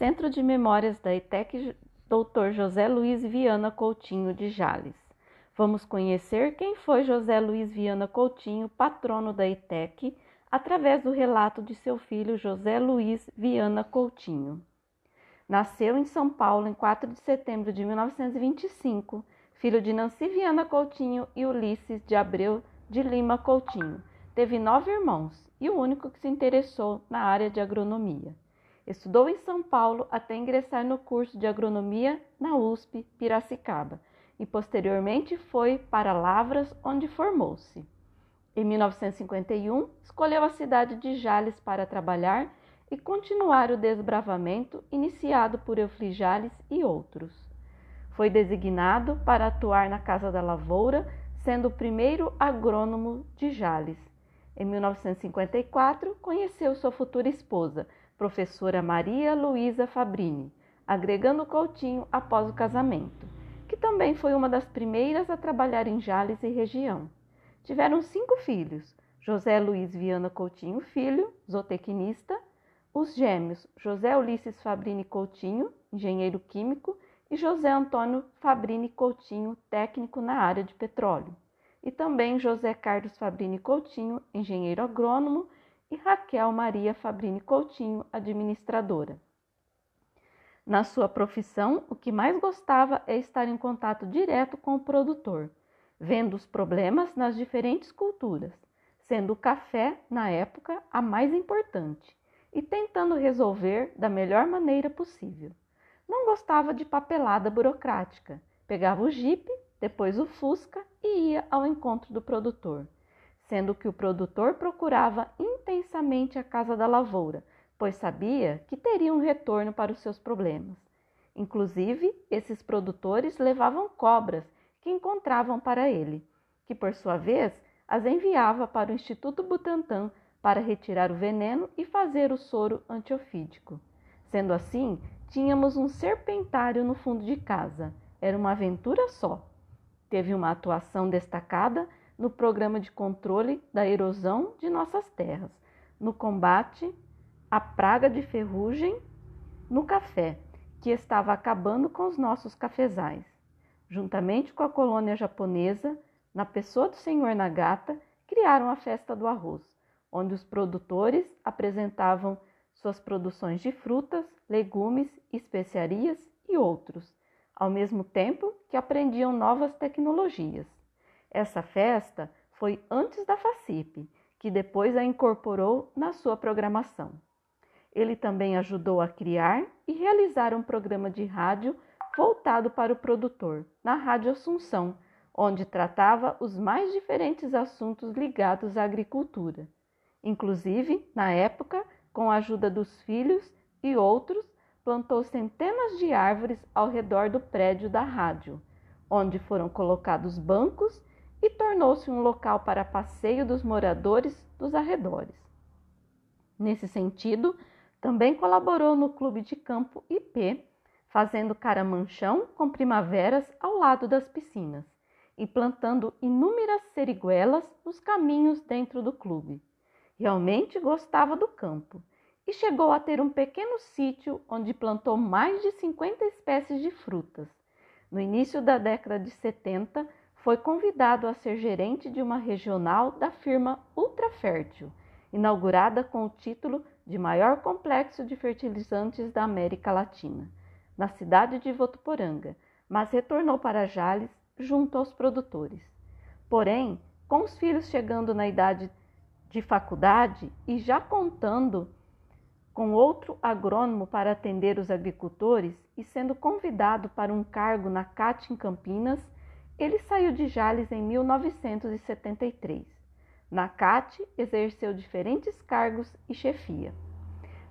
Centro de Memórias da ETEC Dr. José Luiz Viana Coutinho de Jales. Vamos conhecer quem foi José Luiz Viana Coutinho, patrono da ETEC, através do relato de seu filho José Luiz Viana Coutinho. Nasceu em São Paulo em 4 de setembro de 1925, filho de Nancy Viana Coutinho e Ulisses de Abreu de Lima Coutinho. Teve nove irmãos e o único que se interessou na área de agronomia. Estudou em São Paulo até ingressar no curso de agronomia na USP Piracicaba e posteriormente foi para Lavras, onde formou-se. Em 1951, escolheu a cidade de Jales para trabalhar e continuar o desbravamento iniciado por Eufli Jales e outros. Foi designado para atuar na Casa da Lavoura, sendo o primeiro agrônomo de Jales. Em 1954, conheceu sua futura esposa, professora Maria Luísa Fabrini, agregando Coutinho após o casamento, que também foi uma das primeiras a trabalhar em Jales e região. Tiveram cinco filhos: José Luiz Viana Coutinho Filho, zootecnista, os gêmeos José Ulisses Fabrini Coutinho, engenheiro químico, e José Antônio Fabrini Coutinho, técnico na área de petróleo, e também José Carlos Fabrini Coutinho, engenheiro agrônomo e Raquel Maria Fabrini Coutinho, administradora. Na sua profissão, o que mais gostava é estar em contato direto com o produtor, vendo os problemas nas diferentes culturas, sendo o café, na época, a mais importante, e tentando resolver da melhor maneira possível. Não gostava de papelada burocrática, pegava o jipe, depois o fusca e ia ao encontro do produtor sendo que o produtor procurava intensamente a casa da lavoura, pois sabia que teria um retorno para os seus problemas. Inclusive, esses produtores levavam cobras que encontravam para ele, que por sua vez as enviava para o Instituto Butantan para retirar o veneno e fazer o soro antiofídico. Sendo assim, tínhamos um serpentário no fundo de casa. Era uma aventura só. Teve uma atuação destacada no programa de controle da erosão de nossas terras, no combate à praga de ferrugem no café, que estava acabando com os nossos cafezais. Juntamente com a colônia japonesa, na pessoa do senhor Nagata, criaram a festa do arroz, onde os produtores apresentavam suas produções de frutas, legumes, especiarias e outros, ao mesmo tempo que aprendiam novas tecnologias. Essa festa foi antes da FACIP, que depois a incorporou na sua programação. Ele também ajudou a criar e realizar um programa de rádio voltado para o produtor, na Rádio Assunção, onde tratava os mais diferentes assuntos ligados à agricultura. Inclusive, na época, com a ajuda dos filhos e outros, plantou centenas de árvores ao redor do prédio da rádio, onde foram colocados bancos e tornou-se um local para passeio dos moradores dos arredores. Nesse sentido, também colaborou no Clube de Campo IP, fazendo caramanchão com primaveras ao lado das piscinas e plantando inúmeras seriguelas nos caminhos dentro do clube. Realmente gostava do campo e chegou a ter um pequeno sítio onde plantou mais de 50 espécies de frutas. No início da década de 70, foi convidado a ser gerente de uma regional da firma Ultrafértil, inaugurada com o título de maior complexo de fertilizantes da América Latina, na cidade de Votuporanga, mas retornou para Jales junto aos produtores. Porém, com os filhos chegando na idade de faculdade e já contando com outro agrônomo para atender os agricultores e sendo convidado para um cargo na CAT em Campinas, ele saiu de Jales em 1973. Na CAT, exerceu diferentes cargos e chefia.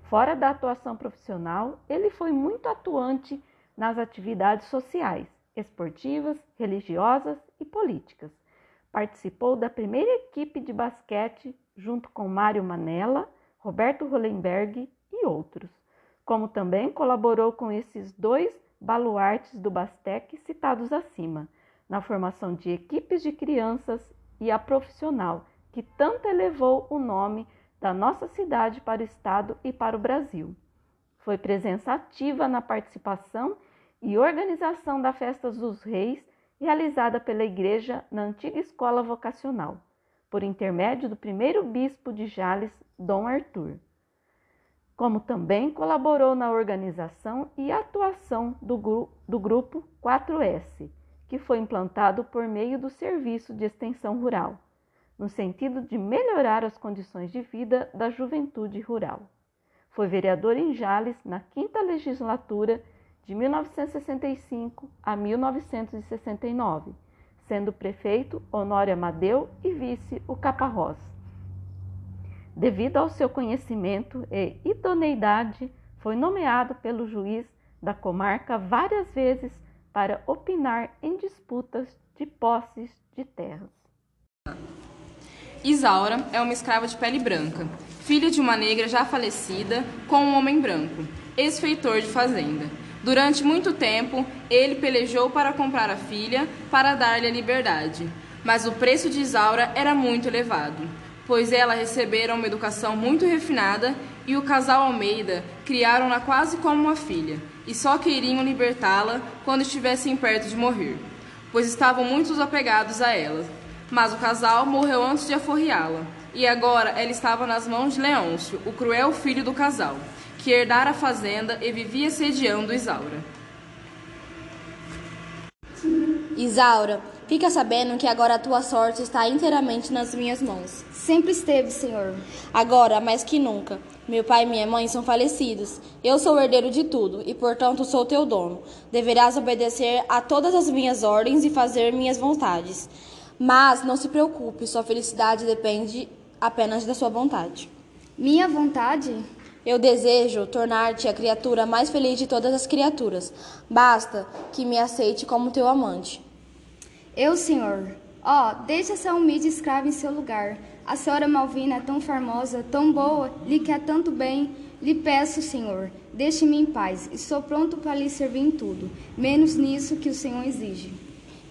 Fora da atuação profissional, ele foi muito atuante nas atividades sociais, esportivas, religiosas e políticas. Participou da primeira equipe de basquete junto com Mário Manella, Roberto Hollenberg e outros, como também colaborou com esses dois baluartes do Bastec citados acima, na formação de equipes de crianças e a profissional que tanto elevou o nome da nossa cidade para o Estado e para o Brasil. Foi presença ativa na participação e organização da Festa dos Reis, realizada pela Igreja na antiga escola vocacional, por intermédio do primeiro bispo de Jales, Dom Arthur. Como também colaborou na organização e atuação do, gru do grupo 4S, que foi implantado por meio do Serviço de Extensão Rural, no sentido de melhorar as condições de vida da juventude rural. Foi vereador em Jales na quinta legislatura de 1965 a 1969, sendo prefeito Honório Amadeu e vice o Caparrós. Devido ao seu conhecimento e idoneidade, foi nomeado pelo juiz da comarca várias vezes para opinar em disputas de posses de terras. Isaura é uma escrava de pele branca, filha de uma negra já falecida com um homem branco, ex-feitor de fazenda. Durante muito tempo, ele pelejou para comprar a filha para dar-lhe a liberdade, mas o preço de Isaura era muito elevado, pois ela recebera uma educação muito refinada e o casal Almeida criaram-na quase como uma filha, e só queriam libertá-la quando estivessem perto de morrer, pois estavam muito apegados a ela. Mas o casal morreu antes de aforreá-la, e agora ela estava nas mãos de Leôncio, o cruel filho do casal que herdara a fazenda e vivia sediando Isaura. Isaura, fica sabendo que agora a tua sorte está inteiramente nas minhas mãos. Sempre esteve, Senhor. Agora, mais que nunca. Meu pai e minha mãe são falecidos. Eu sou o herdeiro de tudo e, portanto, sou teu dono. Deverás obedecer a todas as minhas ordens e fazer minhas vontades. Mas não se preocupe, sua felicidade depende apenas da sua vontade. Minha vontade? Eu desejo tornar-te a criatura mais feliz de todas as criaturas. Basta que me aceite como teu amante. Eu, senhor. Ó, oh, deixe essa humilde escrava em seu lugar. A senhora Malvina é tão formosa, tão boa, lhe quer tanto bem. Lhe peço, senhor, deixe-me em paz. Estou pronto para lhe servir em tudo, menos nisso que o senhor exige.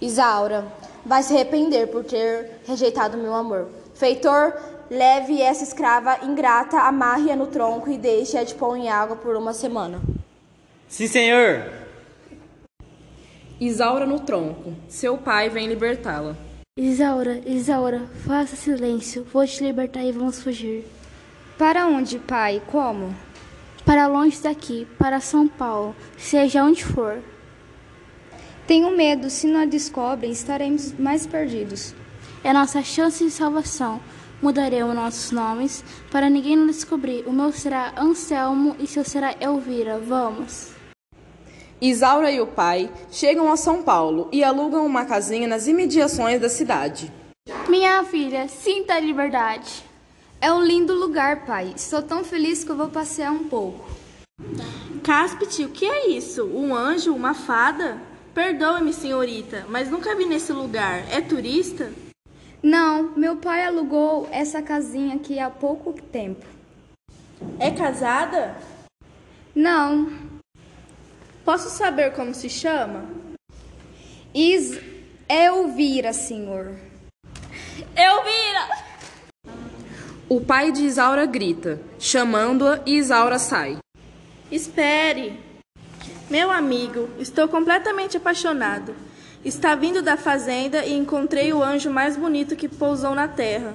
Isaura, vai se arrepender por ter rejeitado meu amor. Feitor, Leve essa escrava ingrata, amarre-a no tronco e deixe-a de pão em água por uma semana. Sim, senhor. Isaura no tronco. Seu pai vem libertá-la. Isaura, Isaura, faça silêncio. Vou te libertar e vamos fugir. Para onde, pai? Como? Para longe daqui, para São Paulo, seja onde for. Tenho medo, se não a descobrem, estaremos mais perdidos. É nossa chance de salvação. Mudarei os nossos nomes para ninguém nos descobrir. O meu será Anselmo e seu será Elvira. Vamos. Isaura e o pai chegam a São Paulo e alugam uma casinha nas imediações da cidade. Minha filha, sinta a liberdade. É um lindo lugar, pai. Estou tão feliz que eu vou passear um pouco. Cáspite, o que é isso? Um anjo? Uma fada? Perdoe-me, senhorita, mas nunca vi nesse lugar. É turista? Não, meu pai alugou essa casinha aqui há pouco tempo. É casada? Não. Posso saber como se chama? Is Elvira, senhor. Elvira! O pai de Isaura grita, chamando-a e Isaura sai. Espere! Meu amigo, estou completamente apaixonado. Está vindo da fazenda e encontrei o anjo mais bonito que pousou na terra.